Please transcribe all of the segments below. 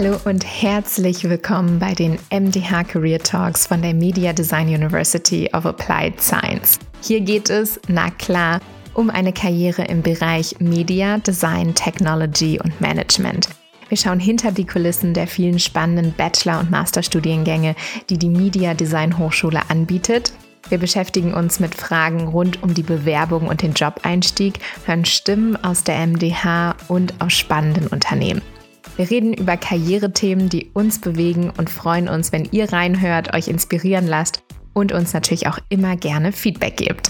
Hallo und herzlich willkommen bei den MDH Career Talks von der Media Design University of Applied Science. Hier geht es, na klar, um eine Karriere im Bereich Media, Design, Technology und Management. Wir schauen hinter die Kulissen der vielen spannenden Bachelor- und Masterstudiengänge, die die Media Design Hochschule anbietet. Wir beschäftigen uns mit Fragen rund um die Bewerbung und den Jobeinstieg, hören Stimmen aus der MDH und aus spannenden Unternehmen. Wir reden über Karrierethemen, die uns bewegen und freuen uns, wenn ihr reinhört, euch inspirieren lasst und uns natürlich auch immer gerne Feedback gebt.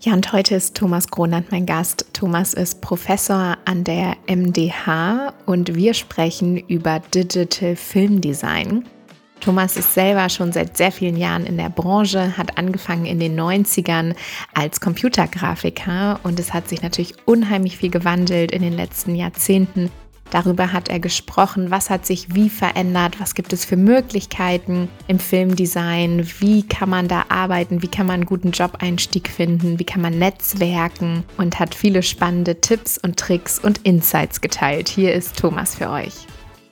Ja, und heute ist Thomas Gronand mein Gast. Thomas ist Professor an der MDH und wir sprechen über Digital Film Design. Thomas ist selber schon seit sehr vielen Jahren in der Branche, hat angefangen in den 90ern als Computergrafiker und es hat sich natürlich unheimlich viel gewandelt in den letzten Jahrzehnten. Darüber hat er gesprochen, was hat sich wie verändert, was gibt es für Möglichkeiten im Filmdesign, wie kann man da arbeiten, wie kann man einen guten Job-Einstieg finden, wie kann man netzwerken und hat viele spannende Tipps und Tricks und Insights geteilt. Hier ist Thomas für euch.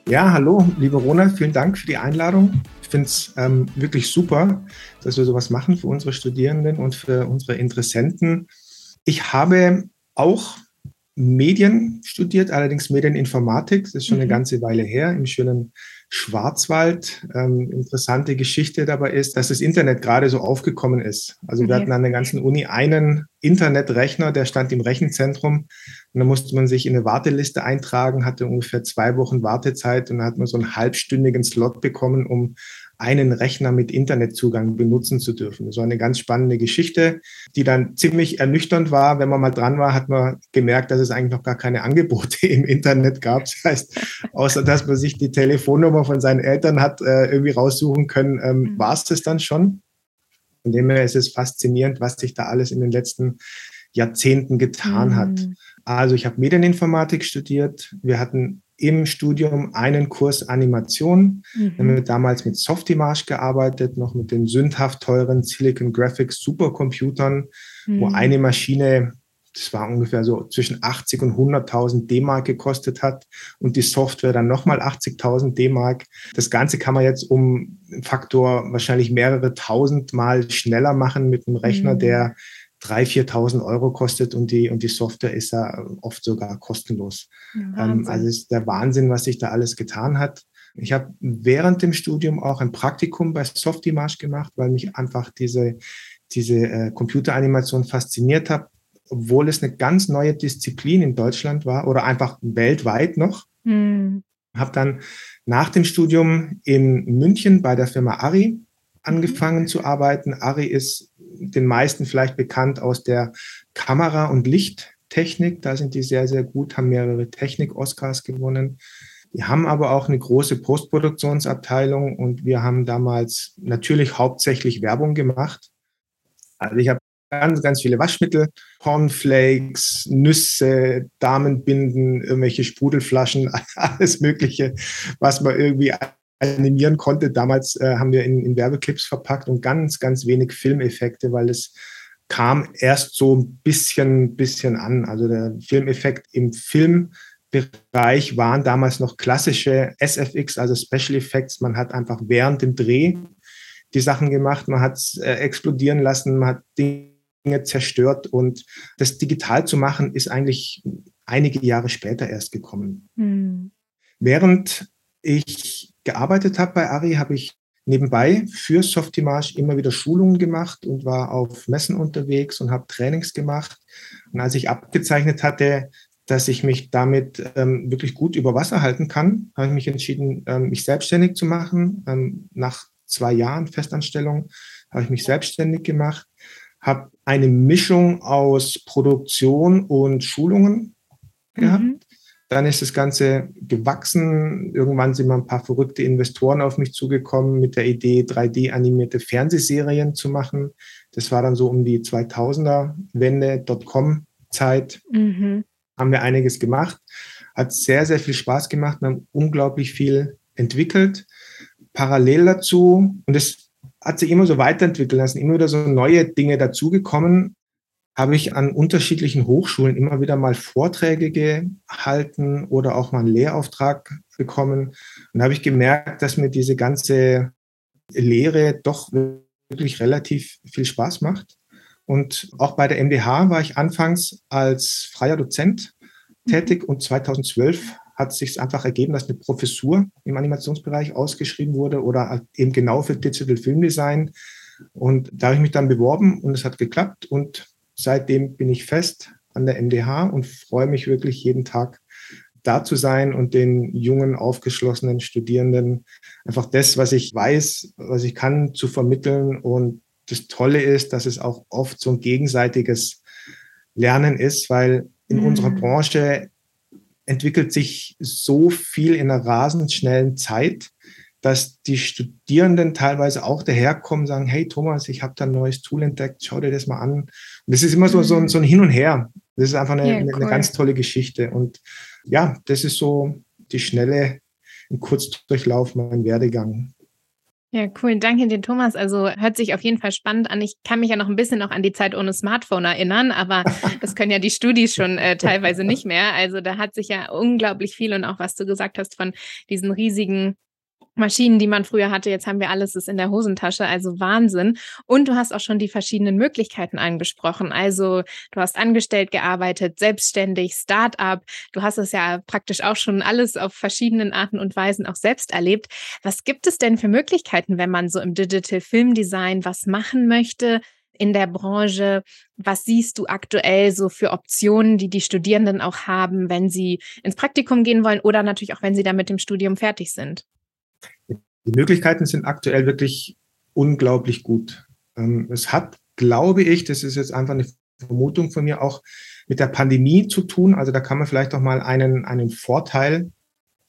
Ja, hallo, liebe Rona, vielen Dank für die Einladung. Ich finde es ähm, wirklich super, dass wir sowas machen für unsere Studierenden und für unsere Interessenten. Ich habe auch Medien studiert, allerdings Medieninformatik. Das ist schon mhm. eine ganze Weile her im schönen Schwarzwald. Ähm, interessante Geschichte dabei ist, dass das Internet gerade so aufgekommen ist. Also okay. wir hatten an der ganzen Uni einen Internetrechner, der stand im Rechenzentrum. Und dann musste man sich in eine Warteliste eintragen, hatte ungefähr zwei Wochen Wartezeit und dann hat man so einen halbstündigen Slot bekommen, um einen Rechner mit Internetzugang benutzen zu dürfen. Das war eine ganz spannende Geschichte, die dann ziemlich ernüchternd war. Wenn man mal dran war, hat man gemerkt, dass es eigentlich noch gar keine Angebote im Internet gab. Das heißt, außer dass man sich die Telefonnummer von seinen Eltern hat äh, irgendwie raussuchen können, ähm, mhm. war es das dann schon. Von dem her ist es faszinierend, was sich da alles in den letzten Jahrzehnten getan mhm. hat. Also ich habe Medieninformatik studiert. Wir hatten im Studium einen Kurs Animation. Mhm. Wir haben damals mit Softimage gearbeitet, noch mit den sündhaft teuren Silicon Graphics Supercomputern, mhm. wo eine Maschine, das war ungefähr so zwischen 80 und 100.000 D-Mark gekostet hat und die Software dann nochmal 80.000 D-Mark. Das Ganze kann man jetzt um Faktor wahrscheinlich mehrere tausend Mal schneller machen mit einem Rechner, mhm. der 3.000, 4.000 Euro kostet und die, und die Software ist ja oft sogar kostenlos. Ja, ähm, also ist der Wahnsinn, was sich da alles getan hat. Ich habe während dem Studium auch ein Praktikum bei Softimage gemacht, weil mich einfach diese, diese äh, Computeranimation fasziniert hat, obwohl es eine ganz neue Disziplin in Deutschland war oder einfach weltweit noch. Mhm. Habe dann nach dem Studium in München bei der Firma Ari angefangen mhm. zu arbeiten. Ari ist den meisten vielleicht bekannt aus der Kamera- und Lichttechnik. Da sind die sehr, sehr gut, haben mehrere Technik-Oscars gewonnen. Wir haben aber auch eine große Postproduktionsabteilung und wir haben damals natürlich hauptsächlich Werbung gemacht. Also ich habe ganz, ganz viele Waschmittel, Cornflakes, Nüsse, Damenbinden, irgendwelche Sprudelflaschen, alles Mögliche, was man irgendwie animieren konnte. Damals äh, haben wir in, in Werbeclips verpackt und ganz, ganz wenig Filmeffekte, weil es kam erst so ein bisschen, bisschen an. Also der Filmeffekt im Filmbereich waren damals noch klassische SFX, also Special Effects. Man hat einfach während dem Dreh die Sachen gemacht, man hat es äh, explodieren lassen, man hat Dinge zerstört und das digital zu machen ist eigentlich einige Jahre später erst gekommen. Mhm. Während ich gearbeitet habe bei Ari, habe ich nebenbei für Softimage immer wieder Schulungen gemacht und war auf Messen unterwegs und habe Trainings gemacht. Und als ich abgezeichnet hatte, dass ich mich damit ähm, wirklich gut über Wasser halten kann, habe ich mich entschieden, ähm, mich selbstständig zu machen. Ähm, nach zwei Jahren Festanstellung habe ich mich selbstständig gemacht, habe eine Mischung aus Produktion und Schulungen mhm. gehabt dann ist das Ganze gewachsen. Irgendwann sind mal ein paar verrückte Investoren auf mich zugekommen mit der Idee, 3D-animierte Fernsehserien zu machen. Das war dann so um die 2000er-Wende, Dotcom-Zeit. Mhm. Haben wir einiges gemacht. Hat sehr, sehr viel Spaß gemacht. Wir haben unglaublich viel entwickelt. Parallel dazu, und das hat sich immer so weiterentwickelt, da sind immer wieder so neue Dinge dazugekommen. Habe ich an unterschiedlichen Hochschulen immer wieder mal Vorträge gehalten oder auch mal einen Lehrauftrag bekommen. Und habe ich gemerkt, dass mir diese ganze Lehre doch wirklich relativ viel Spaß macht. Und auch bei der MDH war ich anfangs als freier Dozent tätig und 2012 hat es sich einfach ergeben, dass eine Professur im Animationsbereich ausgeschrieben wurde oder eben genau für Digital Film Design. Und da habe ich mich dann beworben und es hat geklappt. Und seitdem bin ich fest an der MDH und freue mich wirklich jeden Tag da zu sein und den jungen, aufgeschlossenen Studierenden einfach das, was ich weiß, was ich kann, zu vermitteln. Und das Tolle ist, dass es auch oft so ein gegenseitiges Lernen ist, weil in mhm. unserer Branche entwickelt sich so viel in einer rasend schnellen Zeit, dass die Studierenden teilweise auch daherkommen und sagen, hey Thomas, ich habe da ein neues Tool entdeckt, schau dir das mal an. Das ist immer so, so, ein, so ein Hin und Her. Das ist einfach eine, ja, cool. eine ganz tolle Geschichte. Und ja, das ist so die schnelle, im Kurzdurchlauf mein Werdegang. Ja, cool. Danke dir, Thomas. Also hört sich auf jeden Fall spannend an. Ich kann mich ja noch ein bisschen noch an die Zeit ohne Smartphone erinnern, aber das können ja die Studis schon äh, teilweise nicht mehr. Also da hat sich ja unglaublich viel und auch was du gesagt hast von diesen riesigen Maschinen, die man früher hatte. Jetzt haben wir alles ist in der Hosentasche, also Wahnsinn. Und du hast auch schon die verschiedenen Möglichkeiten angesprochen. Also du hast angestellt gearbeitet, selbstständig, Start-up. Du hast es ja praktisch auch schon alles auf verschiedenen Arten und Weisen auch selbst erlebt. Was gibt es denn für Möglichkeiten, wenn man so im Digital Film Design was machen möchte? in der Branche? Was siehst du aktuell so für Optionen, die die Studierenden auch haben, wenn sie ins Praktikum gehen wollen oder natürlich auch, wenn sie da mit dem Studium fertig sind? Die Möglichkeiten sind aktuell wirklich unglaublich gut. Ähm, es hat, glaube ich, das ist jetzt einfach eine Vermutung von mir, auch mit der Pandemie zu tun. Also da kann man vielleicht auch mal einen, einen Vorteil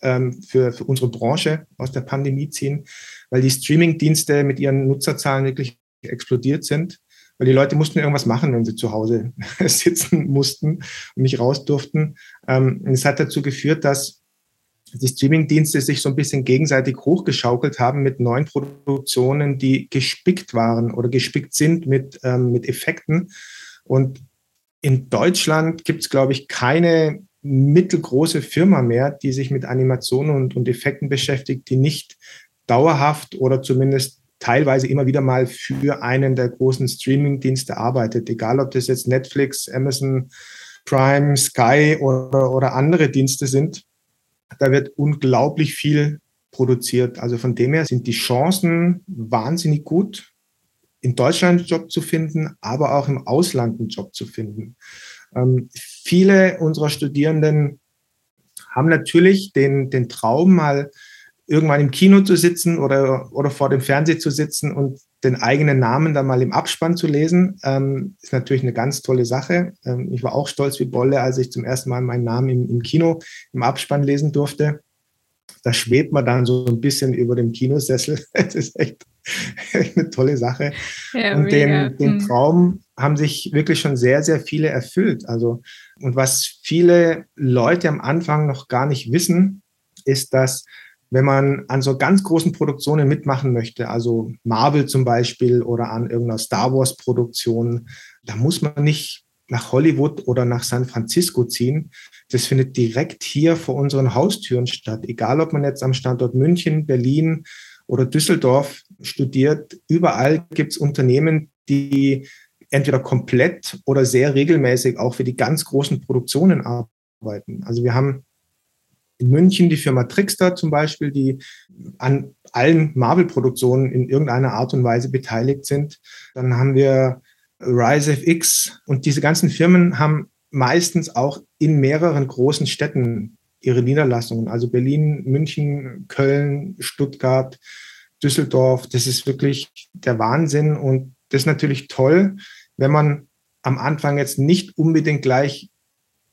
ähm, für, für unsere Branche aus der Pandemie ziehen, weil die Streaming-Dienste mit ihren Nutzerzahlen wirklich explodiert sind. Weil die Leute mussten irgendwas machen, wenn sie zu Hause sitzen mussten und nicht raus durften. Ähm, es hat dazu geführt, dass die Streamingdienste sich so ein bisschen gegenseitig hochgeschaukelt haben mit neuen Produktionen, die gespickt waren oder gespickt sind mit, ähm, mit Effekten. Und in Deutschland gibt es, glaube ich, keine mittelgroße Firma mehr, die sich mit Animationen und, und Effekten beschäftigt, die nicht dauerhaft oder zumindest teilweise immer wieder mal für einen der großen Streaming-Dienste arbeitet. Egal, ob das jetzt Netflix, Amazon, Prime, Sky oder, oder andere Dienste sind. Da wird unglaublich viel produziert. Also von dem her sind die Chancen wahnsinnig gut, in Deutschland einen Job zu finden, aber auch im Ausland einen Job zu finden. Ähm, viele unserer Studierenden haben natürlich den, den Traum, mal irgendwann im Kino zu sitzen oder, oder vor dem Fernseher zu sitzen und den eigenen Namen dann mal im Abspann zu lesen, ähm, ist natürlich eine ganz tolle Sache. Ähm, ich war auch stolz wie Bolle, als ich zum ersten Mal meinen Namen im, im Kino im Abspann lesen durfte. Da schwebt man dann so ein bisschen über dem Kinosessel. Das ist echt, echt eine tolle Sache. Ja, und den, den hm. Traum haben sich wirklich schon sehr, sehr viele erfüllt. Also, und was viele Leute am Anfang noch gar nicht wissen, ist, dass wenn man an so ganz großen Produktionen mitmachen möchte, also Marvel zum Beispiel oder an irgendeiner Star Wars Produktion, da muss man nicht nach Hollywood oder nach San Francisco ziehen. Das findet direkt hier vor unseren Haustüren statt. Egal, ob man jetzt am Standort München, Berlin oder Düsseldorf studiert, überall gibt es Unternehmen, die entweder komplett oder sehr regelmäßig auch für die ganz großen Produktionen arbeiten. Also wir haben in München die Firma Trickster zum Beispiel, die an allen Marvel-Produktionen in irgendeiner Art und Weise beteiligt sind. Dann haben wir Rise FX und diese ganzen Firmen haben meistens auch in mehreren großen Städten ihre Niederlassungen. Also Berlin, München, Köln, Stuttgart, Düsseldorf. Das ist wirklich der Wahnsinn und das ist natürlich toll, wenn man am Anfang jetzt nicht unbedingt gleich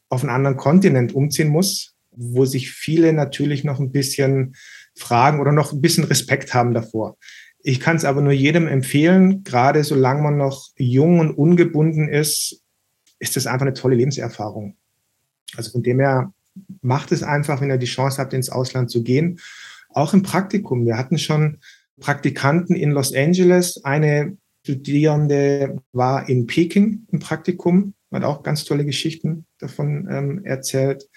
auf einen anderen Kontinent umziehen muss, wo sich viele natürlich noch ein bisschen fragen oder noch ein bisschen Respekt haben davor. Ich kann es aber nur jedem empfehlen, gerade solange man noch jung und ungebunden ist, ist das einfach eine tolle Lebenserfahrung. Also von dem her macht es einfach, wenn ihr die Chance habt, ins Ausland zu gehen. Auch im Praktikum. Wir hatten schon Praktikanten in Los Angeles. Eine Studierende war in Peking im Praktikum, hat auch ganz tolle Geschichten davon ähm, erzählt.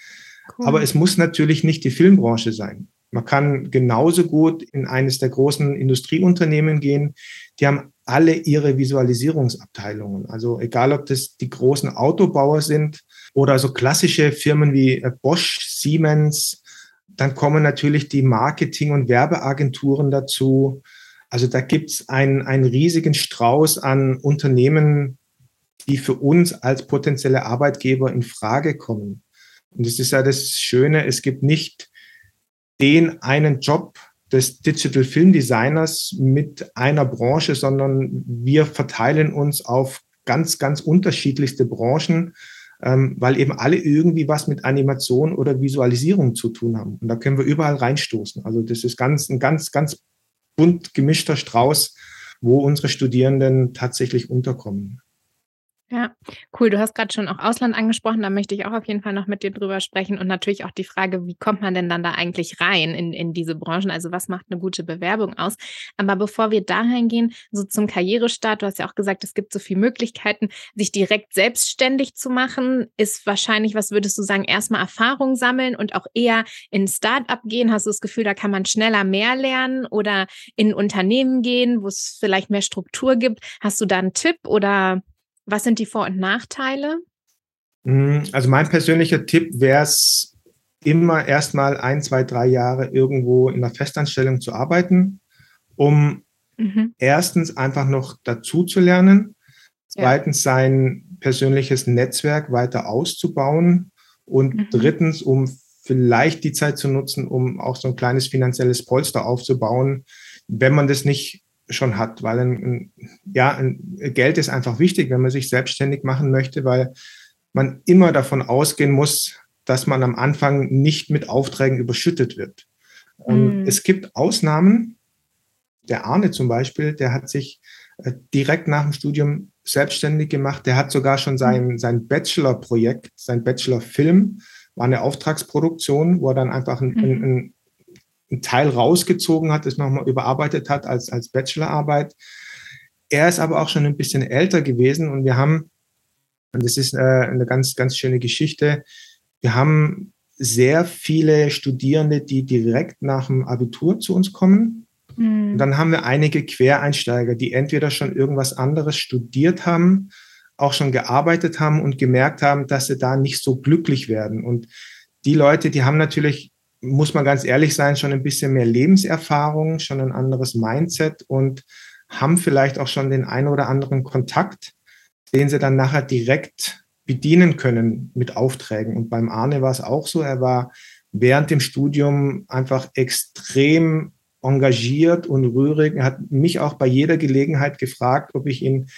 Cool. Aber es muss natürlich nicht die Filmbranche sein. Man kann genauso gut in eines der großen Industrieunternehmen gehen. Die haben alle ihre Visualisierungsabteilungen. Also egal, ob das die großen Autobauer sind oder so klassische Firmen wie äh, Bosch, Siemens. Dann kommen natürlich die Marketing- und Werbeagenturen dazu. Also da gibt es einen, einen riesigen Strauß an Unternehmen, die für uns als potenzielle Arbeitgeber in Frage kommen. Und das ist ja das Schöne, es gibt nicht den einen Job des Digital Film Designers mit einer Branche, sondern wir verteilen uns auf ganz, ganz unterschiedlichste Branchen, ähm, weil eben alle irgendwie was mit Animation oder Visualisierung zu tun haben. Und da können wir überall reinstoßen. Also das ist ganz, ein ganz, ganz bunt gemischter Strauß, wo unsere Studierenden tatsächlich unterkommen. Ja, cool. Du hast gerade schon auch Ausland angesprochen. Da möchte ich auch auf jeden Fall noch mit dir drüber sprechen. Und natürlich auch die Frage, wie kommt man denn dann da eigentlich rein in, in diese Branchen? Also was macht eine gute Bewerbung aus? Aber bevor wir dahin gehen, so zum Karrierestart, du hast ja auch gesagt, es gibt so viele Möglichkeiten, sich direkt selbstständig zu machen, ist wahrscheinlich, was würdest du sagen, erstmal Erfahrung sammeln und auch eher in Start-up gehen? Hast du das Gefühl, da kann man schneller mehr lernen oder in Unternehmen gehen, wo es vielleicht mehr Struktur gibt? Hast du da einen Tipp oder was sind die Vor- und Nachteile? Mm, also mein persönlicher Tipp wäre es, immer erstmal ein, zwei, drei Jahre irgendwo in einer Festanstellung zu arbeiten, um mhm. erstens einfach noch dazu zu lernen, zweitens ja. sein persönliches Netzwerk weiter auszubauen und mhm. drittens, um vielleicht die Zeit zu nutzen, um auch so ein kleines finanzielles Polster aufzubauen, wenn man das nicht schon hat, weil ein, ja, ein Geld ist einfach wichtig, wenn man sich selbstständig machen möchte, weil man immer davon ausgehen muss, dass man am Anfang nicht mit Aufträgen überschüttet wird. Mhm. es gibt Ausnahmen. Der Arne zum Beispiel, der hat sich äh, direkt nach dem Studium selbstständig gemacht. Der hat sogar schon sein, mhm. sein Bachelor-Projekt, sein Bachelor-Film, war eine Auftragsproduktion, wo er dann einfach ein, ein, ein einen Teil rausgezogen hat, das nochmal überarbeitet hat als, als Bachelorarbeit. Er ist aber auch schon ein bisschen älter gewesen und wir haben, und das ist äh, eine ganz, ganz schöne Geschichte, wir haben sehr viele Studierende, die direkt nach dem Abitur zu uns kommen. Mhm. Und dann haben wir einige Quereinsteiger, die entweder schon irgendwas anderes studiert haben, auch schon gearbeitet haben und gemerkt haben, dass sie da nicht so glücklich werden. Und die Leute, die haben natürlich muss man ganz ehrlich sein, schon ein bisschen mehr Lebenserfahrung, schon ein anderes Mindset und haben vielleicht auch schon den einen oder anderen Kontakt, den sie dann nachher direkt bedienen können mit Aufträgen. Und beim Arne war es auch so, er war während dem Studium einfach extrem engagiert und rührig. Er hat mich auch bei jeder Gelegenheit gefragt, ob ich ihn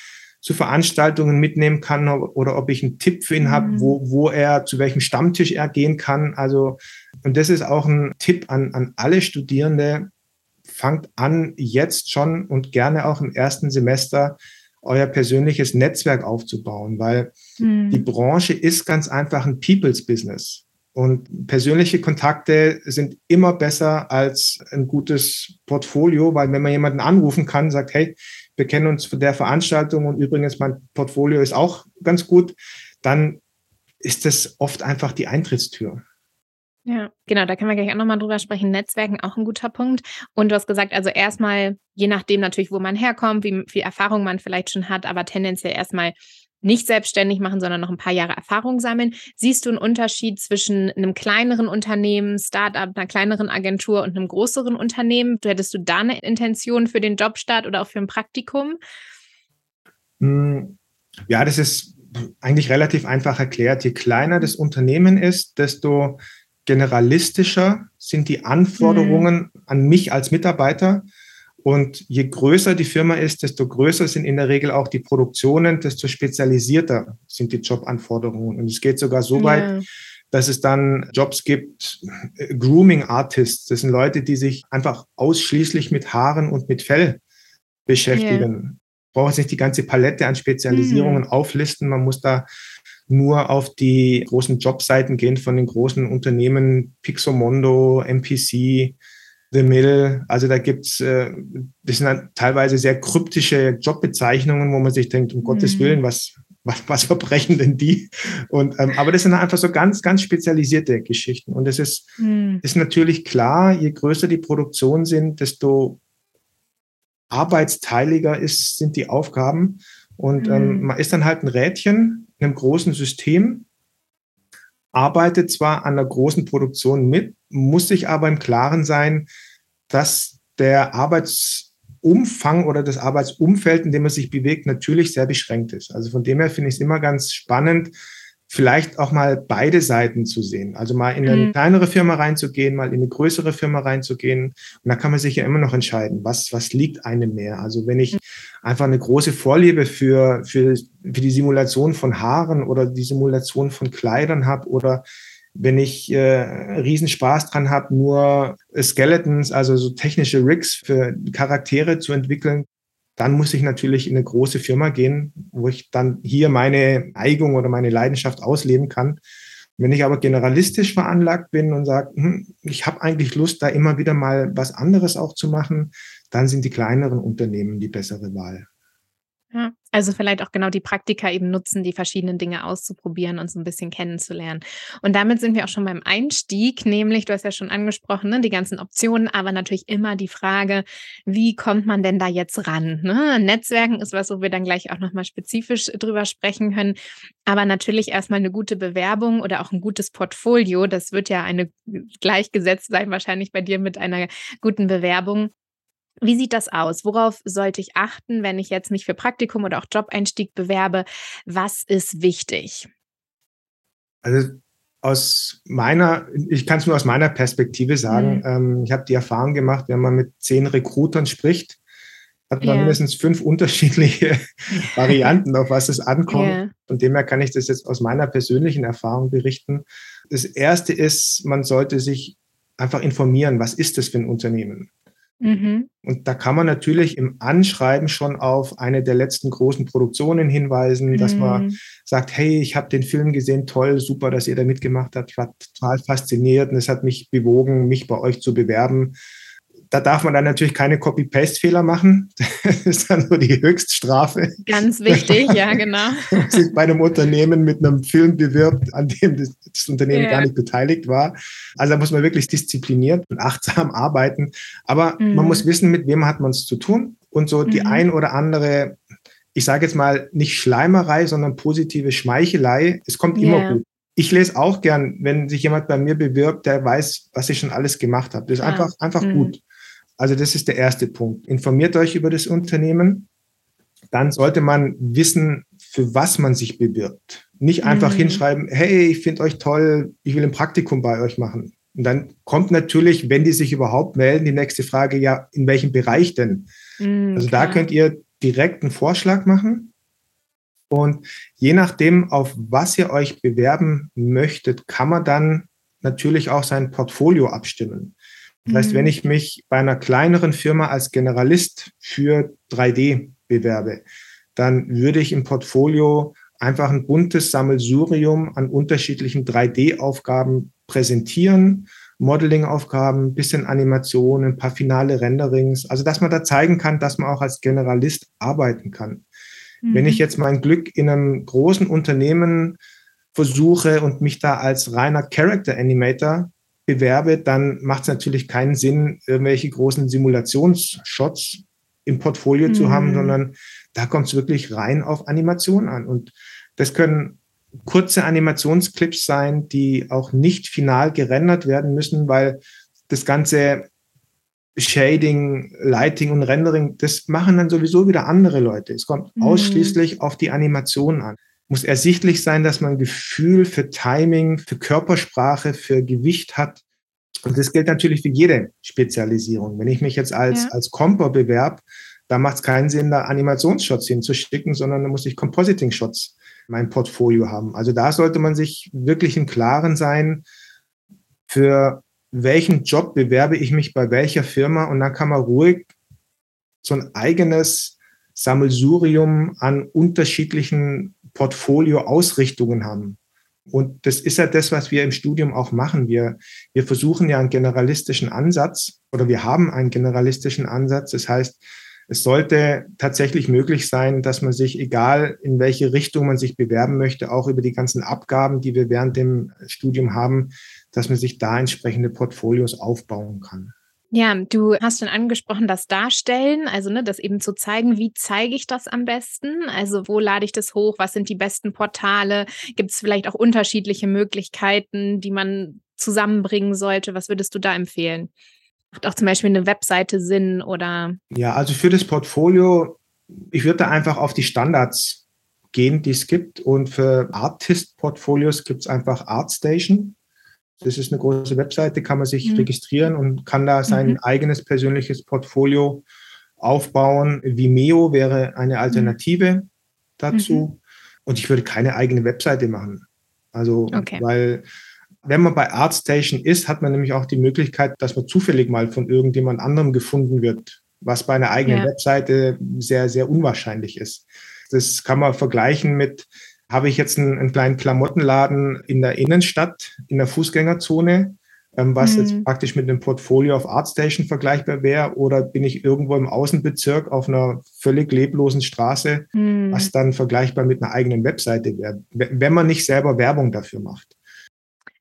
zu Veranstaltungen mitnehmen kann oder ob ich einen Tipp für ihn mhm. habe, wo, wo er, zu welchem Stammtisch er gehen kann. Also, und das ist auch ein Tipp an, an alle Studierende. Fangt an, jetzt schon und gerne auch im ersten Semester euer persönliches Netzwerk aufzubauen, weil mhm. die Branche ist ganz einfach ein People's Business. Und persönliche Kontakte sind immer besser als ein gutes Portfolio, weil wenn man jemanden anrufen kann, sagt, hey, wir kennen uns von der Veranstaltung und übrigens mein Portfolio ist auch ganz gut, dann ist das oft einfach die Eintrittstür. Ja, genau, da können wir gleich auch nochmal drüber sprechen. Netzwerken auch ein guter Punkt. Und du hast gesagt, also erstmal, je nachdem natürlich, wo man herkommt, wie viel Erfahrung man vielleicht schon hat, aber tendenziell erstmal nicht selbstständig machen, sondern noch ein paar Jahre Erfahrung sammeln. Siehst du einen Unterschied zwischen einem kleineren Unternehmen, Startup, einer kleineren Agentur und einem größeren Unternehmen? Hättest du da eine Intention für den Jobstart oder auch für ein Praktikum? Hm, ja, das ist eigentlich relativ einfach erklärt. Je kleiner das Unternehmen ist, desto generalistischer sind die Anforderungen mhm. an mich als Mitarbeiter und je größer die Firma ist, desto größer sind in der Regel auch die Produktionen, desto spezialisierter sind die Jobanforderungen. Und es geht sogar so weit, ja. dass es dann Jobs gibt, äh, Grooming Artists. Das sind Leute, die sich einfach ausschließlich mit Haaren und mit Fell beschäftigen. Ja. Braucht nicht die ganze Palette an Spezialisierungen mhm. auflisten. Man muss da nur auf die großen Jobseiten gehen von den großen Unternehmen Pixomondo, MPC, the Middle. Also da gibt's, äh, das sind dann teilweise sehr kryptische Jobbezeichnungen, wo man sich denkt, um mhm. Gottes Willen, was, was, was verbrechen denn die? Und, ähm, aber das sind einfach so ganz, ganz spezialisierte Geschichten. Und es ist, mhm. ist natürlich klar, je größer die Produktionen sind, desto arbeitsteiliger ist, sind die Aufgaben. Und ähm, mhm. man ist dann halt ein Rädchen in einem großen System, arbeitet zwar an einer großen Produktion mit, muss sich aber im Klaren sein, dass der Arbeitsumfang oder das Arbeitsumfeld, in dem man sich bewegt, natürlich sehr beschränkt ist. Also von dem her finde ich es immer ganz spannend, vielleicht auch mal beide Seiten zu sehen. Also mal in eine mhm. kleinere Firma reinzugehen, mal in eine größere Firma reinzugehen. Und da kann man sich ja immer noch entscheiden, was, was liegt einem mehr. Also wenn ich mhm. einfach eine große Vorliebe für, für, für die Simulation von Haaren oder die Simulation von Kleidern habe oder wenn ich äh, riesen Spaß dran habe, nur Skeletons, also so technische Rigs für Charaktere zu entwickeln, dann muss ich natürlich in eine große Firma gehen, wo ich dann hier meine Eigung oder meine Leidenschaft ausleben kann. Wenn ich aber generalistisch veranlagt bin und sage, hm, ich habe eigentlich Lust, da immer wieder mal was anderes auch zu machen, dann sind die kleineren Unternehmen die bessere Wahl. Ja, also vielleicht auch genau die Praktika eben nutzen, die verschiedenen Dinge auszuprobieren und so ein bisschen kennenzulernen. Und damit sind wir auch schon beim Einstieg, nämlich, du hast ja schon angesprochen, ne, die ganzen Optionen, aber natürlich immer die Frage, wie kommt man denn da jetzt ran? Ne? Netzwerken ist was, wo wir dann gleich auch nochmal spezifisch drüber sprechen können. Aber natürlich erstmal eine gute Bewerbung oder auch ein gutes Portfolio. Das wird ja eine gleichgesetzt sein, wahrscheinlich bei dir mit einer guten Bewerbung. Wie sieht das aus? Worauf sollte ich achten, wenn ich jetzt mich für Praktikum oder auch Jobeinstieg bewerbe? Was ist wichtig? Also aus meiner, ich kann es nur aus meiner Perspektive sagen, mhm. ähm, ich habe die Erfahrung gemacht, wenn man mit zehn Recruitern spricht, hat man yeah. mindestens fünf unterschiedliche Varianten, auf was es ankommt. Yeah. Von dem her kann ich das jetzt aus meiner persönlichen Erfahrung berichten. Das erste ist, man sollte sich einfach informieren, was ist das für ein Unternehmen? Mhm. Und da kann man natürlich im Anschreiben schon auf eine der letzten großen Produktionen hinweisen, mhm. dass man mhm. sagt, hey, ich habe den Film gesehen, toll, super, dass ihr da mitgemacht habt. Ich war total fasziniert und es hat mich bewogen, mich bei euch zu bewerben. Da darf man dann natürlich keine Copy-Paste-Fehler machen. Das ist dann nur die Höchststrafe. Ganz wichtig, ja, genau. sich bei einem Unternehmen mit einem Film bewirbt, an dem das, das Unternehmen ja. gar nicht beteiligt war. Also da muss man wirklich diszipliniert und achtsam arbeiten. Aber mhm. man muss wissen, mit wem hat man es zu tun. Und so die mhm. ein oder andere, ich sage jetzt mal nicht Schleimerei, sondern positive Schmeichelei, es kommt immer yeah. gut ich lese auch gern, wenn sich jemand bei mir bewirbt, der weiß, was ich schon alles gemacht habe. Das ist ah. einfach, einfach mhm. gut. Also das ist der erste Punkt. Informiert euch über das Unternehmen. Dann sollte man wissen, für was man sich bewirbt. Nicht einfach mhm. hinschreiben, hey, ich finde euch toll, ich will ein Praktikum bei euch machen. Und dann kommt natürlich, wenn die sich überhaupt melden, die nächste Frage, ja, in welchem Bereich denn? Mhm, also da könnt ihr direkt einen Vorschlag machen. Und je nachdem, auf was ihr euch bewerben möchtet, kann man dann natürlich auch sein Portfolio abstimmen. Das heißt, wenn mhm. ich mich bei einer kleineren Firma als Generalist für 3D bewerbe, dann würde ich im Portfolio einfach ein buntes Sammelsurium an unterschiedlichen 3D-Aufgaben präsentieren, Modeling-Aufgaben, bisschen Animation, ein paar finale Renderings, also dass man da zeigen kann, dass man auch als Generalist arbeiten kann. Mhm. Wenn ich jetzt mein Glück in einem großen Unternehmen versuche und mich da als reiner Character Animator bewerbe, dann macht es natürlich keinen Sinn, irgendwelche großen Simulationsshots im Portfolio mhm. zu haben, mhm. sondern da kommt es wirklich rein auf Animation an. Und das können kurze Animationsclips sein, die auch nicht final gerendert werden müssen, weil das ganze Shading, Lighting und Rendering, das machen dann sowieso wieder andere Leute. Es kommt mhm. ausschließlich auf die Animation an muss ersichtlich sein, dass man Gefühl für Timing, für Körpersprache, für Gewicht hat. Und das gilt natürlich für jede Spezialisierung. Wenn ich mich jetzt als, ja. als Compo bewerbe, da macht es keinen Sinn, da Animationsshots hinzuschicken, sondern da muss ich Compositing-Shots mein Portfolio haben. Also da sollte man sich wirklich im Klaren sein, für welchen Job bewerbe ich mich bei welcher Firma und dann kann man ruhig so ein eigenes Sammelsurium an unterschiedlichen Portfolio-Ausrichtungen haben. Und das ist ja das, was wir im Studium auch machen. Wir, wir versuchen ja einen generalistischen Ansatz oder wir haben einen generalistischen Ansatz. Das heißt, es sollte tatsächlich möglich sein, dass man sich, egal in welche Richtung man sich bewerben möchte, auch über die ganzen Abgaben, die wir während dem Studium haben, dass man sich da entsprechende Portfolios aufbauen kann. Ja, du hast schon angesprochen, das Darstellen, also ne, das eben zu zeigen, wie zeige ich das am besten? Also wo lade ich das hoch? Was sind die besten Portale? Gibt es vielleicht auch unterschiedliche Möglichkeiten, die man zusammenbringen sollte? Was würdest du da empfehlen? Macht auch zum Beispiel eine Webseite Sinn oder? Ja, also für das Portfolio, ich würde da einfach auf die Standards gehen, die es gibt. Und für Artist-Portfolios gibt es einfach ArtStation. Das ist eine große Webseite, kann man sich mhm. registrieren und kann da sein mhm. eigenes persönliches Portfolio aufbauen. Vimeo wäre eine Alternative mhm. dazu. Und ich würde keine eigene Webseite machen. Also, okay. weil wenn man bei ArtStation ist, hat man nämlich auch die Möglichkeit, dass man zufällig mal von irgendjemand anderem gefunden wird, was bei einer eigenen ja. Webseite sehr, sehr unwahrscheinlich ist. Das kann man vergleichen mit, habe ich jetzt einen, einen kleinen Klamottenladen in der Innenstadt, in der Fußgängerzone, ähm, was mhm. jetzt praktisch mit einem Portfolio auf ArtStation vergleichbar wäre, oder bin ich irgendwo im Außenbezirk auf einer völlig leblosen Straße, mhm. was dann vergleichbar mit einer eigenen Webseite wäre, wenn man nicht selber Werbung dafür macht.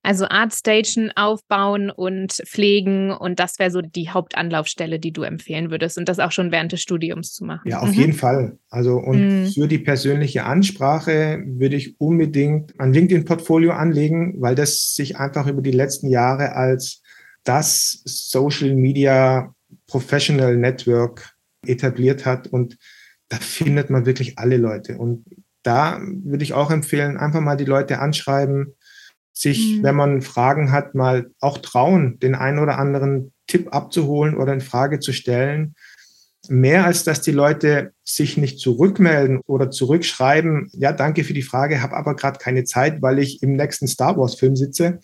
Also Artstation aufbauen und pflegen und das wäre so die Hauptanlaufstelle, die du empfehlen würdest und das auch schon während des Studiums zu machen. Ja, auf mhm. jeden Fall. Also und mhm. für die persönliche Ansprache würde ich unbedingt ein LinkedIn-Portfolio anlegen, weil das sich einfach über die letzten Jahre als das Social Media Professional Network etabliert hat und da findet man wirklich alle Leute und da würde ich auch empfehlen, einfach mal die Leute anschreiben, sich, mhm. wenn man Fragen hat, mal auch trauen, den einen oder anderen Tipp abzuholen oder in Frage zu stellen. Mehr als dass die Leute sich nicht zurückmelden oder zurückschreiben, ja, danke für die Frage, habe aber gerade keine Zeit, weil ich im nächsten Star Wars-Film sitze.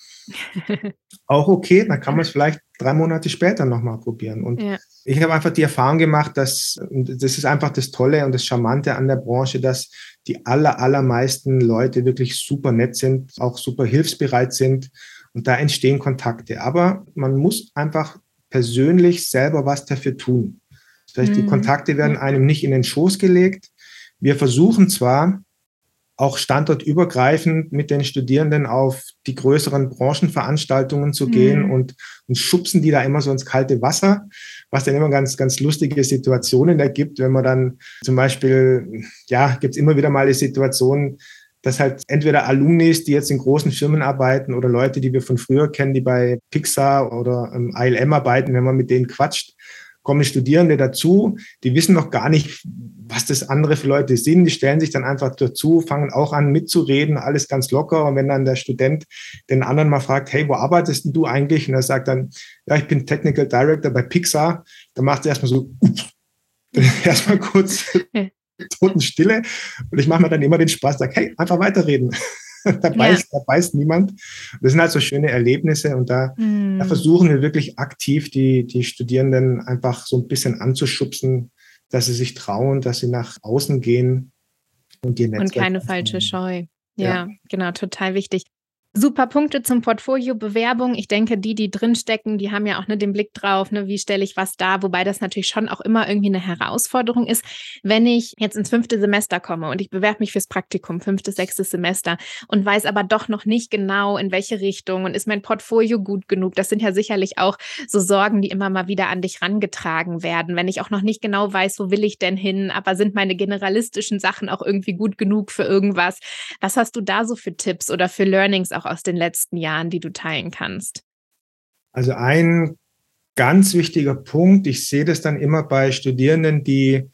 auch okay, dann kann man es vielleicht drei Monate später nochmal probieren. Und ja. ich habe einfach die Erfahrung gemacht, dass, das ist einfach das Tolle und das Charmante an der Branche, dass die aller, allermeisten Leute wirklich super nett sind, auch super hilfsbereit sind und da entstehen Kontakte. Aber man muss einfach persönlich selber was dafür tun. Das heißt, mhm. die Kontakte werden einem nicht in den Schoß gelegt. Wir versuchen zwar, auch standortübergreifend mit den Studierenden auf die größeren Branchenveranstaltungen zu gehen mhm. und, und schubsen die da immer so ins kalte Wasser, was dann immer ganz, ganz lustige Situationen ergibt, wenn man dann zum Beispiel, ja, gibt es immer wieder mal die Situation, dass halt entweder Alumnis, die jetzt in großen Firmen arbeiten oder Leute, die wir von früher kennen, die bei Pixar oder ähm, ILM arbeiten, wenn man mit denen quatscht, kommen Studierende dazu, die wissen noch gar nicht, was das andere für Leute sind. Die stellen sich dann einfach dazu, fangen auch an mitzureden, alles ganz locker. Und wenn dann der Student den anderen mal fragt, hey, wo arbeitest denn du eigentlich? Und er sagt dann, ja, ich bin Technical Director bei Pixar, dann macht er erstmal so, erstmal kurz Totenstille. Und ich mache mir dann immer den Spaß, sage, hey, einfach weiterreden. da, beißt, ja. da beißt niemand. Das sind halt so schöne Erlebnisse und da, mm. da versuchen wir wirklich aktiv die, die Studierenden einfach so ein bisschen anzuschubsen, dass sie sich trauen, dass sie nach außen gehen und ihr Netzwerk. Und keine falsche Scheu. Ja, ja, genau, total wichtig. Super Punkte zum Portfolio Bewerbung. Ich denke, die, die drinstecken, die haben ja auch ne, den Blick drauf, ne, wie stelle ich was da, wobei das natürlich schon auch immer irgendwie eine Herausforderung ist, wenn ich jetzt ins fünfte Semester komme und ich bewerbe mich fürs Praktikum, fünftes, sechstes Semester und weiß aber doch noch nicht genau, in welche Richtung und ist mein Portfolio gut genug. Das sind ja sicherlich auch so Sorgen, die immer mal wieder an dich rangetragen werden, wenn ich auch noch nicht genau weiß, wo will ich denn hin, aber sind meine generalistischen Sachen auch irgendwie gut genug für irgendwas. Was hast du da so für Tipps oder für Learnings auch aus den letzten Jahren, die du teilen kannst? Also ein ganz wichtiger Punkt, ich sehe das dann immer bei Studierenden, die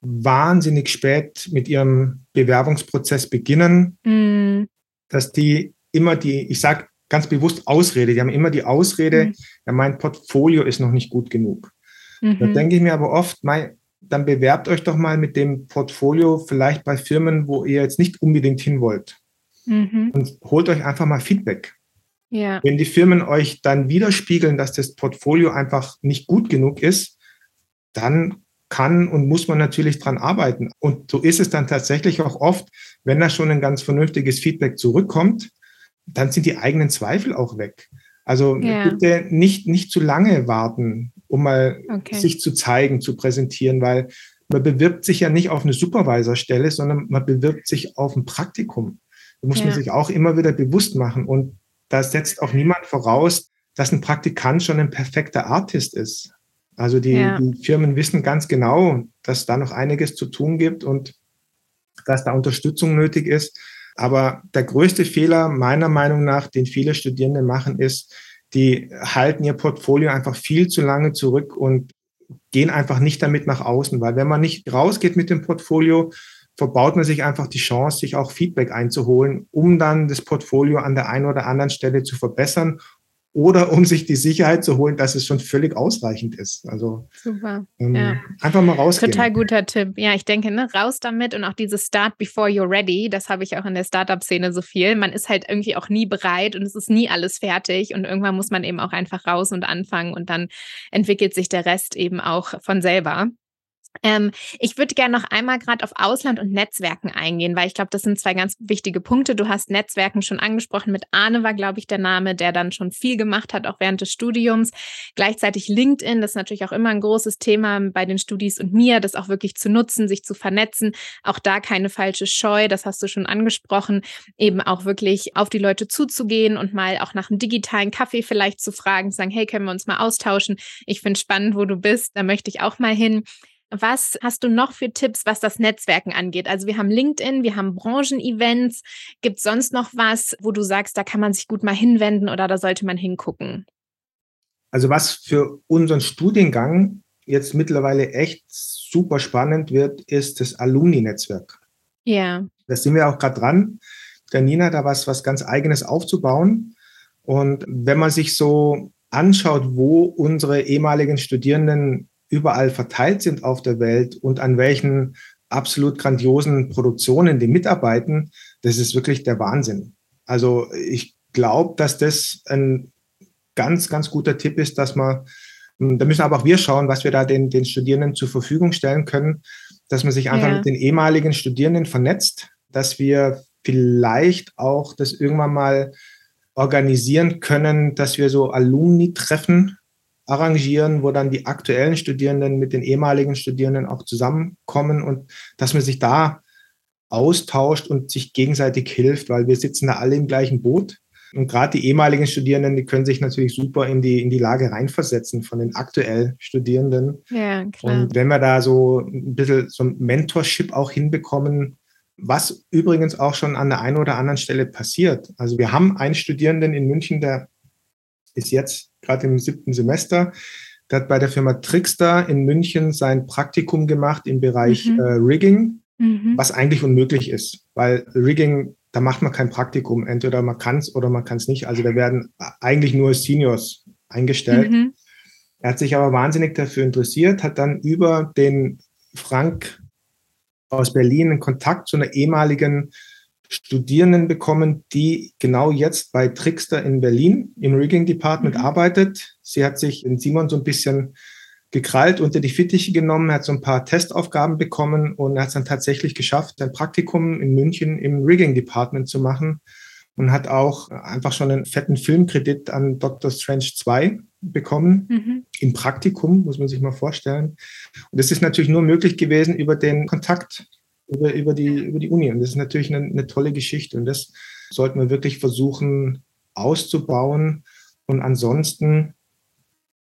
wahnsinnig spät mit ihrem Bewerbungsprozess beginnen, mm. dass die immer die, ich sage ganz bewusst Ausrede, die haben immer die Ausrede, mm. ja, mein Portfolio ist noch nicht gut genug. Mhm. Da denke ich mir aber oft, mein, dann bewerbt euch doch mal mit dem Portfolio vielleicht bei Firmen, wo ihr jetzt nicht unbedingt hin wollt mhm. und holt euch einfach mal Feedback. Ja. Wenn die Firmen euch dann widerspiegeln, dass das Portfolio einfach nicht gut genug ist, dann kann und muss man natürlich dran arbeiten. Und so ist es dann tatsächlich auch oft, wenn da schon ein ganz vernünftiges Feedback zurückkommt, dann sind die eigenen Zweifel auch weg. Also ja. bitte nicht, nicht zu lange warten, um mal okay. sich zu zeigen, zu präsentieren, weil man bewirbt sich ja nicht auf eine Supervisorstelle, sondern man bewirbt sich auf ein Praktikum. Muss ja. man sich auch immer wieder bewusst machen. Und da setzt auch niemand voraus, dass ein Praktikant schon ein perfekter Artist ist. Also die, ja. die Firmen wissen ganz genau, dass da noch einiges zu tun gibt und dass da Unterstützung nötig ist. Aber der größte Fehler meiner Meinung nach, den viele Studierende machen, ist, die halten ihr Portfolio einfach viel zu lange zurück und gehen einfach nicht damit nach außen, weil wenn man nicht rausgeht mit dem Portfolio, verbaut man sich einfach die Chance, sich auch Feedback einzuholen, um dann das Portfolio an der einen oder anderen Stelle zu verbessern oder um sich die Sicherheit zu holen, dass es schon völlig ausreichend ist. Also super. Ähm, ja. einfach mal rausgehen. Total guter Tipp. Ja, ich denke, ne, raus damit und auch dieses Start before you're ready, das habe ich auch in der Startup-Szene so viel. Man ist halt irgendwie auch nie bereit und es ist nie alles fertig und irgendwann muss man eben auch einfach raus und anfangen und dann entwickelt sich der Rest eben auch von selber. Ähm, ich würde gerne noch einmal gerade auf Ausland und Netzwerken eingehen, weil ich glaube, das sind zwei ganz wichtige Punkte. Du hast Netzwerken schon angesprochen. Mit Arne war, glaube ich, der Name, der dann schon viel gemacht hat, auch während des Studiums. Gleichzeitig LinkedIn, das ist natürlich auch immer ein großes Thema bei den Studis und mir, das auch wirklich zu nutzen, sich zu vernetzen. Auch da keine falsche Scheu, das hast du schon angesprochen, eben auch wirklich auf die Leute zuzugehen und mal auch nach einem digitalen Kaffee vielleicht zu fragen, zu sagen, hey, können wir uns mal austauschen? Ich finde spannend, wo du bist, da möchte ich auch mal hin. Was hast du noch für Tipps, was das Netzwerken angeht? Also wir haben LinkedIn, wir haben Branchenevents. Gibt es sonst noch was, wo du sagst, da kann man sich gut mal hinwenden oder da sollte man hingucken? Also was für unseren Studiengang jetzt mittlerweile echt super spannend wird, ist das Alumni-Netzwerk. Ja. Da sind wir auch gerade dran, der Nina da was, was ganz eigenes aufzubauen. Und wenn man sich so anschaut, wo unsere ehemaligen Studierenden überall verteilt sind auf der Welt und an welchen absolut grandiosen Produktionen die mitarbeiten, das ist wirklich der Wahnsinn. Also ich glaube, dass das ein ganz, ganz guter Tipp ist, dass man, da müssen aber auch wir schauen, was wir da den, den Studierenden zur Verfügung stellen können, dass man sich einfach ja. mit den ehemaligen Studierenden vernetzt, dass wir vielleicht auch das irgendwann mal organisieren können, dass wir so Alumni-Treffen arrangieren, wo dann die aktuellen Studierenden mit den ehemaligen Studierenden auch zusammenkommen und dass man sich da austauscht und sich gegenseitig hilft, weil wir sitzen da alle im gleichen Boot. Und gerade die ehemaligen Studierenden, die können sich natürlich super in die, in die Lage reinversetzen von den aktuell Studierenden. Ja, klar. Und wenn wir da so ein bisschen so ein Mentorship auch hinbekommen, was übrigens auch schon an der einen oder anderen Stelle passiert. Also wir haben einen Studierenden in München, der ist jetzt gerade im siebten Semester. Der hat bei der Firma Trickster in München sein Praktikum gemacht im Bereich mhm. äh, Rigging, mhm. was eigentlich unmöglich ist, weil Rigging, da macht man kein Praktikum. Entweder man kann es oder man kann es nicht. Also da werden eigentlich nur Seniors eingestellt. Mhm. Er hat sich aber wahnsinnig dafür interessiert, hat dann über den Frank aus Berlin einen Kontakt zu einer ehemaligen Studierenden bekommen, die genau jetzt bei Trickster in Berlin im Rigging Department mhm. arbeitet. Sie hat sich in Simon so ein bisschen gekrallt unter die Fittiche genommen, hat so ein paar Testaufgaben bekommen und hat es dann tatsächlich geschafft, ein Praktikum in München im Rigging Department zu machen und hat auch einfach schon einen fetten Filmkredit an Dr. Strange 2 bekommen mhm. im Praktikum, muss man sich mal vorstellen. Und das ist natürlich nur möglich gewesen über den Kontakt über, über, die, über die Uni. Und das ist natürlich eine, eine tolle Geschichte. Und das sollten wir wirklich versuchen auszubauen. Und ansonsten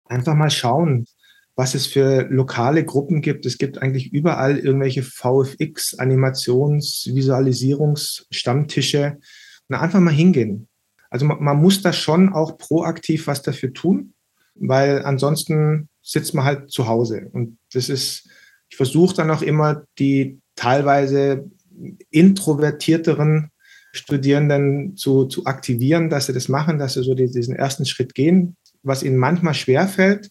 einfach mal schauen, was es für lokale Gruppen gibt. Es gibt eigentlich überall irgendwelche VFX, Animations-, Visualisierungsstammtische. Und einfach mal hingehen. Also man, man, muss da schon auch proaktiv was dafür tun, weil ansonsten sitzt man halt zu Hause. Und das ist, ich versuche dann auch immer die teilweise introvertierteren Studierenden zu, zu aktivieren, dass sie das machen, dass sie so diesen ersten Schritt gehen, was ihnen manchmal schwerfällt.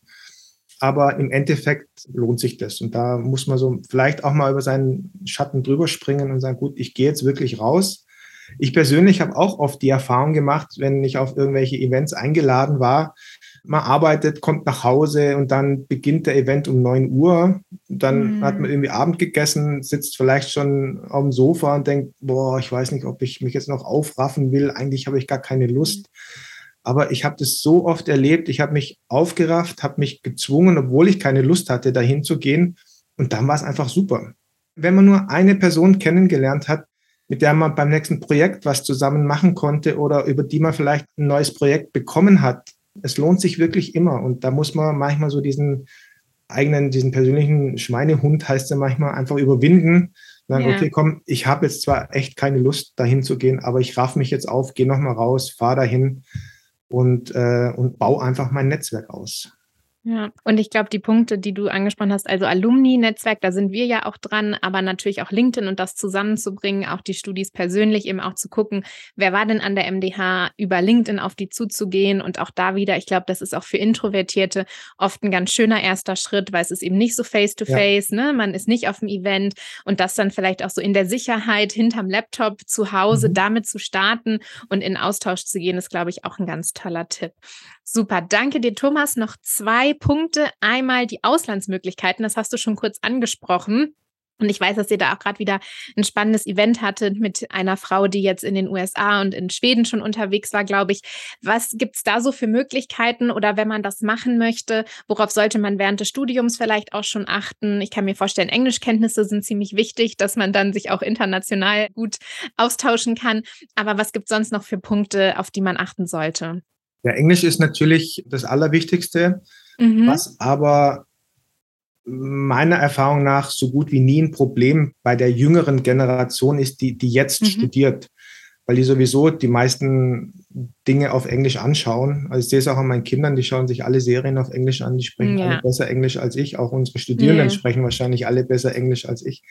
Aber im Endeffekt lohnt sich das. Und da muss man so vielleicht auch mal über seinen Schatten drüber springen und sagen, gut, ich gehe jetzt wirklich raus. Ich persönlich habe auch oft die Erfahrung gemacht, wenn ich auf irgendwelche Events eingeladen war, man arbeitet, kommt nach Hause und dann beginnt der Event um 9 Uhr. Dann mhm. hat man irgendwie Abend gegessen, sitzt vielleicht schon auf dem Sofa und denkt, boah, ich weiß nicht, ob ich mich jetzt noch aufraffen will. Eigentlich habe ich gar keine Lust. Aber ich habe das so oft erlebt. Ich habe mich aufgerafft, habe mich gezwungen, obwohl ich keine Lust hatte, dahin zu gehen. Und dann war es einfach super. Wenn man nur eine Person kennengelernt hat, mit der man beim nächsten Projekt was zusammen machen konnte oder über die man vielleicht ein neues Projekt bekommen hat, es lohnt sich wirklich immer. Und da muss man manchmal so diesen eigenen, diesen persönlichen Schweinehund, heißt er manchmal, einfach überwinden. Sagen, ja. okay, komm, ich habe jetzt zwar echt keine Lust, dahin zu gehen, aber ich raff mich jetzt auf, gehe nochmal raus, fahre dahin und, äh, und baue einfach mein Netzwerk aus. Ja, und ich glaube, die Punkte, die du angesprochen hast, also Alumni-Netzwerk, da sind wir ja auch dran, aber natürlich auch LinkedIn und das zusammenzubringen, auch die Studis persönlich eben auch zu gucken, wer war denn an der MDH, über LinkedIn auf die zuzugehen und auch da wieder, ich glaube, das ist auch für Introvertierte oft ein ganz schöner erster Schritt, weil es ist eben nicht so face-to-face, -face, ja. ne? man ist nicht auf dem Event und das dann vielleicht auch so in der Sicherheit hinterm Laptop zu Hause mhm. damit zu starten und in Austausch zu gehen, ist, glaube ich, auch ein ganz toller Tipp. Super, danke dir, Thomas. Noch zwei Punkte. Einmal die Auslandsmöglichkeiten, das hast du schon kurz angesprochen. Und ich weiß, dass ihr da auch gerade wieder ein spannendes Event hattet mit einer Frau, die jetzt in den USA und in Schweden schon unterwegs war, glaube ich. Was gibt es da so für Möglichkeiten oder wenn man das machen möchte, worauf sollte man während des Studiums vielleicht auch schon achten? Ich kann mir vorstellen, Englischkenntnisse sind ziemlich wichtig, dass man dann sich auch international gut austauschen kann. Aber was gibt es sonst noch für Punkte, auf die man achten sollte? Ja, Englisch ist natürlich das Allerwichtigste, mhm. was aber meiner Erfahrung nach so gut wie nie ein Problem bei der jüngeren Generation ist, die, die jetzt mhm. studiert, weil die sowieso die meisten Dinge auf Englisch anschauen. Also ich sehe es auch an meinen Kindern, die schauen sich alle Serien auf Englisch an, die sprechen ja. alle besser Englisch als ich. Auch unsere Studierenden ja. sprechen wahrscheinlich alle besser Englisch als ich.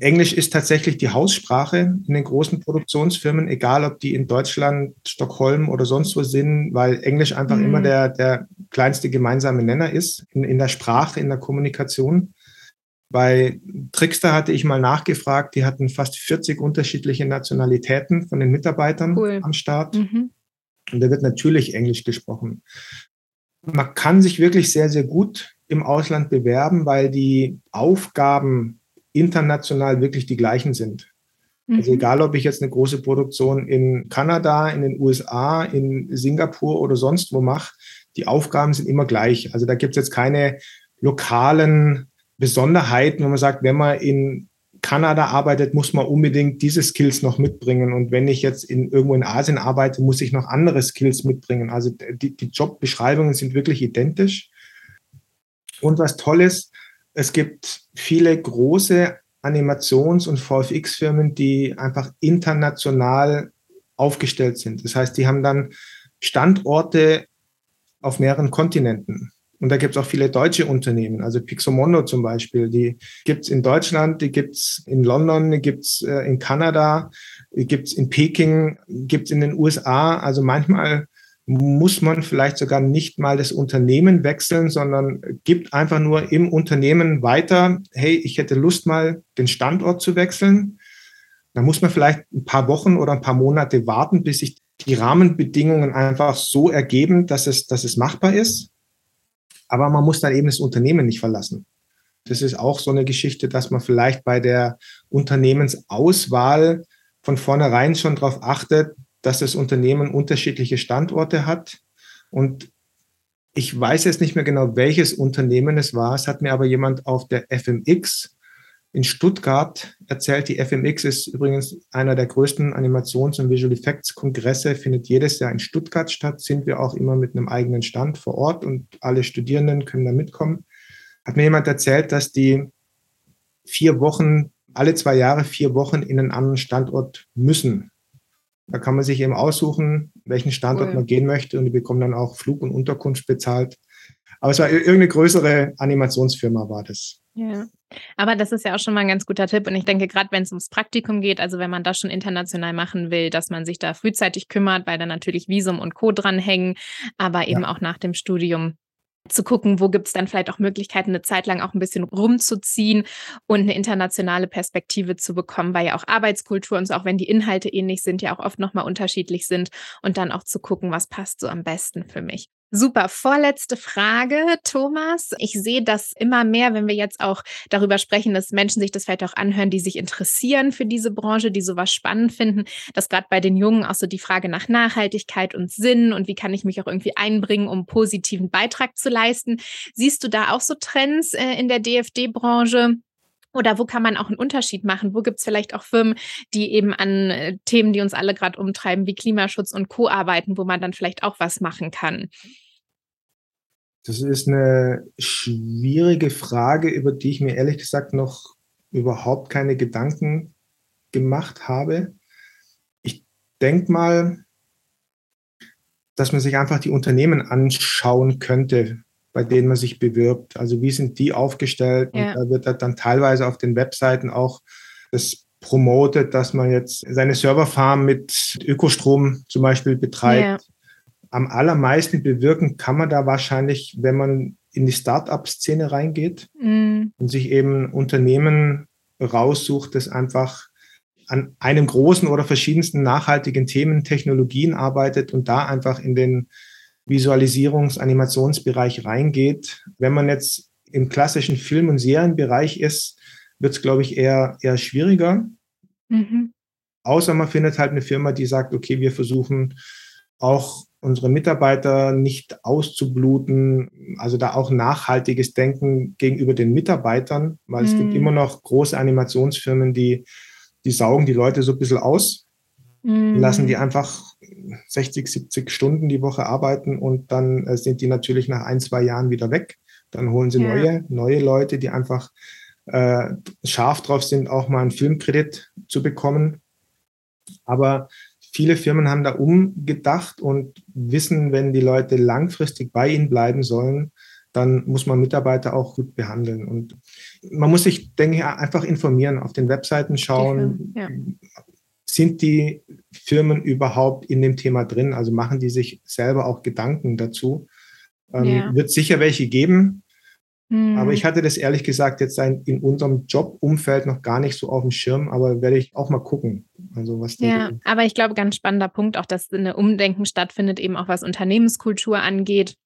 Englisch ist tatsächlich die Haussprache in den großen Produktionsfirmen, egal ob die in Deutschland, Stockholm oder sonst wo sind, weil Englisch einfach mhm. immer der, der kleinste gemeinsame Nenner ist in, in der Sprache, in der Kommunikation. Bei Trickster hatte ich mal nachgefragt, die hatten fast 40 unterschiedliche Nationalitäten von den Mitarbeitern cool. am Start. Mhm. Und da wird natürlich Englisch gesprochen. Man kann sich wirklich sehr, sehr gut im Ausland bewerben, weil die Aufgaben international wirklich die gleichen sind. Also mhm. Also egal, ob ich jetzt eine große Produktion in Kanada, in den USA, in Singapur oder sonst wo mache, die Aufgaben sind immer gleich. Also da gibt es jetzt keine lokalen Besonderheiten, wo man sagt, wenn man in Kanada arbeitet, muss man unbedingt diese Skills noch mitbringen. Und wenn ich jetzt in, irgendwo in Asien arbeite, muss ich noch andere Skills mitbringen. Also die, die Jobbeschreibungen sind wirklich identisch. Und was toll ist, es gibt viele große Animations- und VFX-Firmen, die einfach international aufgestellt sind. Das heißt, die haben dann Standorte auf mehreren Kontinenten. Und da gibt es auch viele deutsche Unternehmen, also Pixomondo zum Beispiel, die gibt es in Deutschland, die gibt es in London, die gibt es äh, in Kanada, die gibt es in Peking, gibt es in den USA. Also manchmal muss man vielleicht sogar nicht mal das Unternehmen wechseln, sondern gibt einfach nur im Unternehmen weiter, hey, ich hätte Lust mal den Standort zu wechseln. Da muss man vielleicht ein paar Wochen oder ein paar Monate warten, bis sich die Rahmenbedingungen einfach so ergeben, dass es, dass es machbar ist. Aber man muss dann eben das Unternehmen nicht verlassen. Das ist auch so eine Geschichte, dass man vielleicht bei der Unternehmensauswahl von vornherein schon darauf achtet, dass das Unternehmen unterschiedliche Standorte hat. Und ich weiß jetzt nicht mehr genau, welches Unternehmen es war. Es hat mir aber jemand auf der FMX in Stuttgart erzählt. Die FMX ist übrigens einer der größten Animations- und Visual Effects Kongresse, findet jedes Jahr in Stuttgart statt. Sind wir auch immer mit einem eigenen Stand vor Ort und alle Studierenden können da mitkommen. Hat mir jemand erzählt, dass die vier Wochen, alle zwei Jahre vier Wochen in einen anderen Standort müssen. Da kann man sich eben aussuchen, welchen Standort cool. man gehen möchte und die bekommen dann auch Flug und Unterkunft bezahlt. Aber es war irgendeine größere Animationsfirma war das. Ja, aber das ist ja auch schon mal ein ganz guter Tipp. Und ich denke, gerade wenn es ums Praktikum geht, also wenn man das schon international machen will, dass man sich da frühzeitig kümmert, weil da natürlich Visum und Co. dranhängen, aber eben ja. auch nach dem Studium zu gucken, wo gibt es dann vielleicht auch Möglichkeiten, eine Zeit lang auch ein bisschen rumzuziehen und eine internationale Perspektive zu bekommen, weil ja auch Arbeitskultur und so, auch wenn die Inhalte ähnlich sind, ja auch oft nochmal unterschiedlich sind und dann auch zu gucken, was passt so am besten für mich. Super. Vorletzte Frage, Thomas. Ich sehe das immer mehr, wenn wir jetzt auch darüber sprechen, dass Menschen sich das vielleicht auch anhören, die sich interessieren für diese Branche, die sowas spannend finden, dass gerade bei den Jungen auch so die Frage nach Nachhaltigkeit und Sinn und wie kann ich mich auch irgendwie einbringen, um positiven Beitrag zu leisten. Siehst du da auch so Trends äh, in der DFD-Branche? Oder wo kann man auch einen Unterschied machen? Wo gibt es vielleicht auch Firmen, die eben an äh, Themen, die uns alle gerade umtreiben, wie Klimaschutz und Co. arbeiten, wo man dann vielleicht auch was machen kann? Das ist eine schwierige Frage, über die ich mir ehrlich gesagt noch überhaupt keine Gedanken gemacht habe. Ich denke mal, dass man sich einfach die Unternehmen anschauen könnte, bei denen man sich bewirbt. Also wie sind die aufgestellt? Ja. Und da wird dann teilweise auf den Webseiten auch das promotet, dass man jetzt seine Serverfarm mit Ökostrom zum Beispiel betreibt. Am allermeisten bewirken kann man da wahrscheinlich, wenn man in die Start-up-Szene reingeht mm. und sich eben Unternehmen raussucht, das einfach an einem großen oder verschiedensten nachhaltigen Themen, Technologien arbeitet und da einfach in den Visualisierungs-, Animationsbereich reingeht. Wenn man jetzt im klassischen Film- und Serienbereich ist, wird es, glaube ich, eher, eher schwieriger. Mhm. Außer man findet halt eine Firma, die sagt, okay, wir versuchen auch unsere Mitarbeiter nicht auszubluten, also da auch nachhaltiges Denken gegenüber den Mitarbeitern, weil mm. es gibt mhm. immer noch große Animationsfirmen, die, die saugen die Leute so ein bisschen aus, mm. lassen die einfach 60, 70 Stunden die Woche arbeiten und dann äh, sind die natürlich nach ein, zwei Jahren wieder weg. Dann holen sie ja. neue, neue Leute, die einfach äh, scharf drauf sind, auch mal einen Filmkredit zu bekommen. Aber viele Firmen haben da umgedacht und wissen, wenn die Leute langfristig bei ihnen bleiben sollen, dann muss man Mitarbeiter auch gut behandeln. Und man muss sich, denke ich, einfach informieren, auf den Webseiten schauen, ja. sind die Firmen überhaupt in dem Thema drin? Also machen die sich selber auch Gedanken dazu? Ähm, ja. Wird sicher welche geben, aber hm. ich hatte das ehrlich gesagt jetzt in unserem Jobumfeld noch gar nicht so auf dem Schirm, aber werde ich auch mal gucken. Also was ja, aber ich glaube, ganz spannender Punkt auch, dass eine Umdenken stattfindet, eben auch was Unternehmenskultur angeht.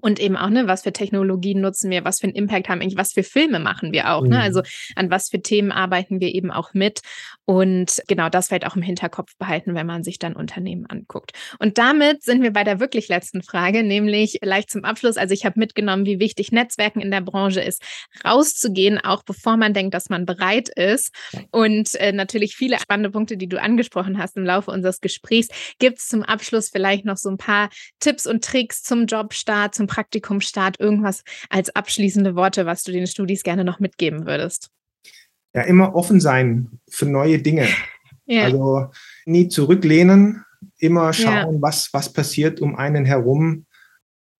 Und eben auch, ne, was für Technologien nutzen wir, was für einen Impact haben eigentlich, was für Filme machen wir auch, mhm. ne? Also an was für Themen arbeiten wir eben auch mit. Und genau das vielleicht auch im Hinterkopf behalten, wenn man sich dann Unternehmen anguckt. Und damit sind wir bei der wirklich letzten Frage, nämlich leicht zum Abschluss. Also ich habe mitgenommen, wie wichtig Netzwerken in der Branche ist, rauszugehen, auch bevor man denkt, dass man bereit ist. Und äh, natürlich viele spannende Punkte, die du angesprochen hast im Laufe unseres Gesprächs. Gibt es zum Abschluss vielleicht noch so ein paar Tipps und Tricks zum Jobstart, zum Praktikumstart, irgendwas als abschließende Worte, was du den Studis gerne noch mitgeben würdest? Ja, immer offen sein für neue Dinge. Ja. Also nie zurücklehnen, immer schauen, ja. was, was passiert um einen herum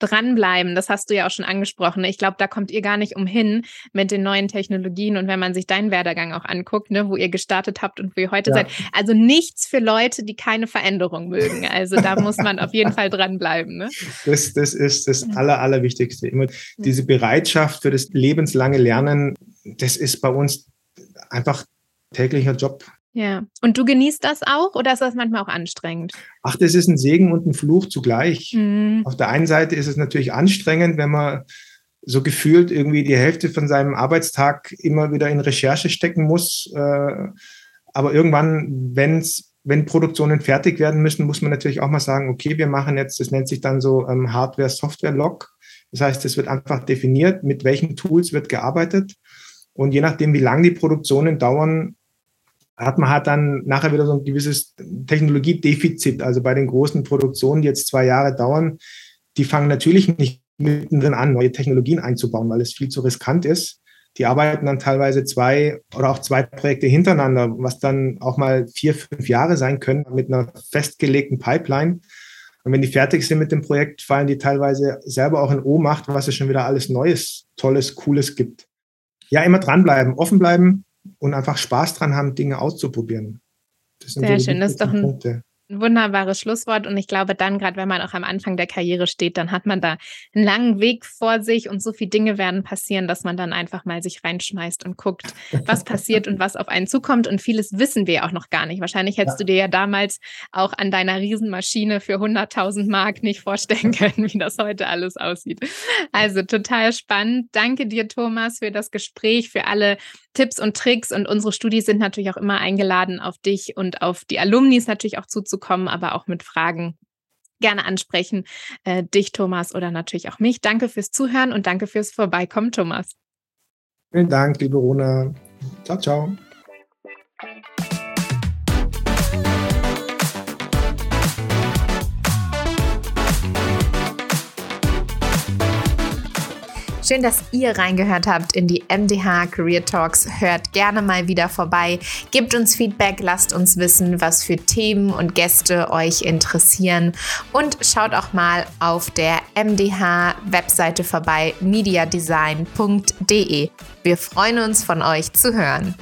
dranbleiben, das hast du ja auch schon angesprochen. Ich glaube, da kommt ihr gar nicht umhin mit den neuen Technologien und wenn man sich deinen Werdegang auch anguckt, ne, wo ihr gestartet habt und wo ihr heute ja. seid. Also nichts für Leute, die keine Veränderung mögen. Also da muss man auf jeden Fall dranbleiben. Ne? Das, das ist das Aller, Allerwichtigste. Immer diese Bereitschaft für das lebenslange Lernen, das ist bei uns einfach täglicher Job. Ja, und du genießt das auch oder ist das manchmal auch anstrengend? Ach, das ist ein Segen und ein Fluch zugleich. Mhm. Auf der einen Seite ist es natürlich anstrengend, wenn man so gefühlt irgendwie die Hälfte von seinem Arbeitstag immer wieder in Recherche stecken muss. Äh, aber irgendwann, wenn's, wenn Produktionen fertig werden müssen, muss man natürlich auch mal sagen, okay, wir machen jetzt, das nennt sich dann so ähm, Hardware-Software-Log. Das heißt, es wird einfach definiert, mit welchen Tools wird gearbeitet. Und je nachdem, wie lang die Produktionen dauern, hat man halt dann nachher wieder so ein gewisses Technologiedefizit. Also bei den großen Produktionen, die jetzt zwei Jahre dauern, die fangen natürlich nicht mittendrin an, neue Technologien einzubauen, weil es viel zu riskant ist. Die arbeiten dann teilweise zwei oder auch zwei Projekte hintereinander, was dann auch mal vier, fünf Jahre sein können mit einer festgelegten Pipeline. Und wenn die fertig sind mit dem Projekt, fallen die teilweise selber auch in Ohnmacht, was es schon wieder alles Neues, Tolles, Cooles gibt. Ja, immer dranbleiben, offen bleiben, und einfach Spaß dran haben, Dinge auszuprobieren. Sehr so schön, das ist doch ein, ein wunderbares Schlusswort. Und ich glaube, dann, gerade wenn man auch am Anfang der Karriere steht, dann hat man da einen langen Weg vor sich und so viele Dinge werden passieren, dass man dann einfach mal sich reinschmeißt und guckt, was passiert und was auf einen zukommt. Und vieles wissen wir auch noch gar nicht. Wahrscheinlich hättest ja. du dir ja damals auch an deiner Riesenmaschine für 100.000 Mark nicht vorstellen können, wie das heute alles aussieht. Also total spannend. Danke dir, Thomas, für das Gespräch, für alle Tipps und Tricks. Und unsere Studis sind natürlich auch immer eingeladen, auf dich und auf die Alumnis natürlich auch zuzukommen, aber auch mit Fragen gerne ansprechen. Äh, dich, Thomas, oder natürlich auch mich. Danke fürs Zuhören und danke fürs Vorbeikommen, Thomas. Vielen Dank, liebe Rona. Ciao, ciao. Schön, dass ihr reingehört habt in die MDH Career Talks. Hört gerne mal wieder vorbei. Gebt uns Feedback, lasst uns wissen, was für Themen und Gäste euch interessieren. Und schaut auch mal auf der MDH-Webseite vorbei, mediadesign.de. Wir freuen uns, von euch zu hören.